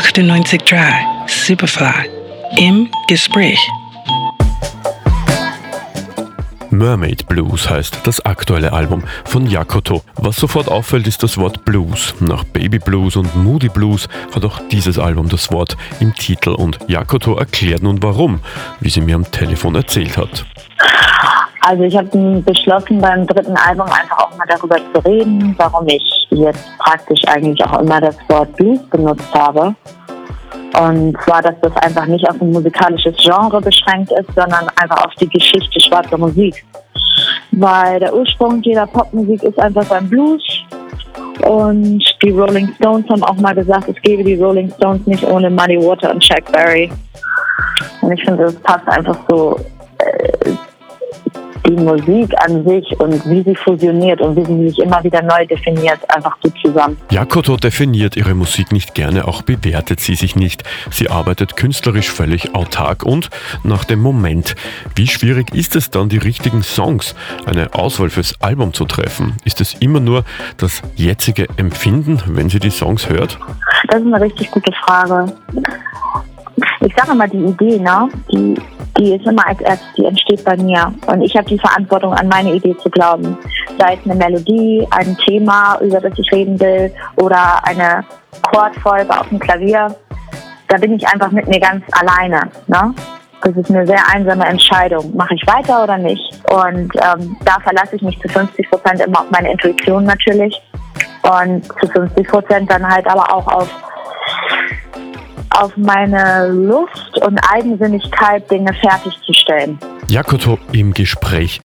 98.3 Superfly im Gespräch. Mermaid Blues heißt das aktuelle Album von Yakoto. Was sofort auffällt, ist das Wort Blues. Nach Baby Blues und Moody Blues hat auch dieses Album das Wort im Titel und Yakoto erklärt nun warum, wie sie mir am Telefon erzählt hat. Also ich habe beschlossen, beim dritten Album einfach auch mal darüber zu reden, warum ich jetzt praktisch eigentlich auch immer das Wort Blues benutzt habe. Und zwar, dass das einfach nicht auf ein musikalisches Genre beschränkt ist, sondern einfach auf die Geschichte schwarzer Musik. Weil der Ursprung jeder Popmusik ist einfach beim Blues. Und die Rolling Stones haben auch mal gesagt, es gäbe die Rolling Stones nicht ohne Muddy Water und Chuck Berry. Und ich finde, das passt einfach so die Musik an sich und wie sie fusioniert und wie sie sich immer wieder neu definiert, einfach gut zusammen. Yakoto definiert ihre Musik nicht gerne, auch bewertet sie sich nicht. Sie arbeitet künstlerisch völlig autark und nach dem Moment. Wie schwierig ist es dann, die richtigen Songs, eine Auswahl fürs Album zu treffen? Ist es immer nur das jetzige Empfinden, wenn sie die Songs hört? Das ist eine richtig gute Frage. Ich sage mal, die Idee, ne? die die ist immer als erstes, die entsteht bei mir. Und ich habe die Verantwortung, an meine Idee zu glauben. Sei es eine Melodie, ein Thema, über das ich reden will, oder eine Chordfolge auf dem Klavier. Da bin ich einfach mit mir ganz alleine. Ne? Das ist eine sehr einsame Entscheidung. Mache ich weiter oder nicht? Und ähm, da verlasse ich mich zu 50 Prozent immer auf meine Intuition natürlich. Und zu 50 Prozent dann halt aber auch auf auf meine Lust und Eigensinnigkeit, Dinge fertigzustellen. Jakoto im Gespräch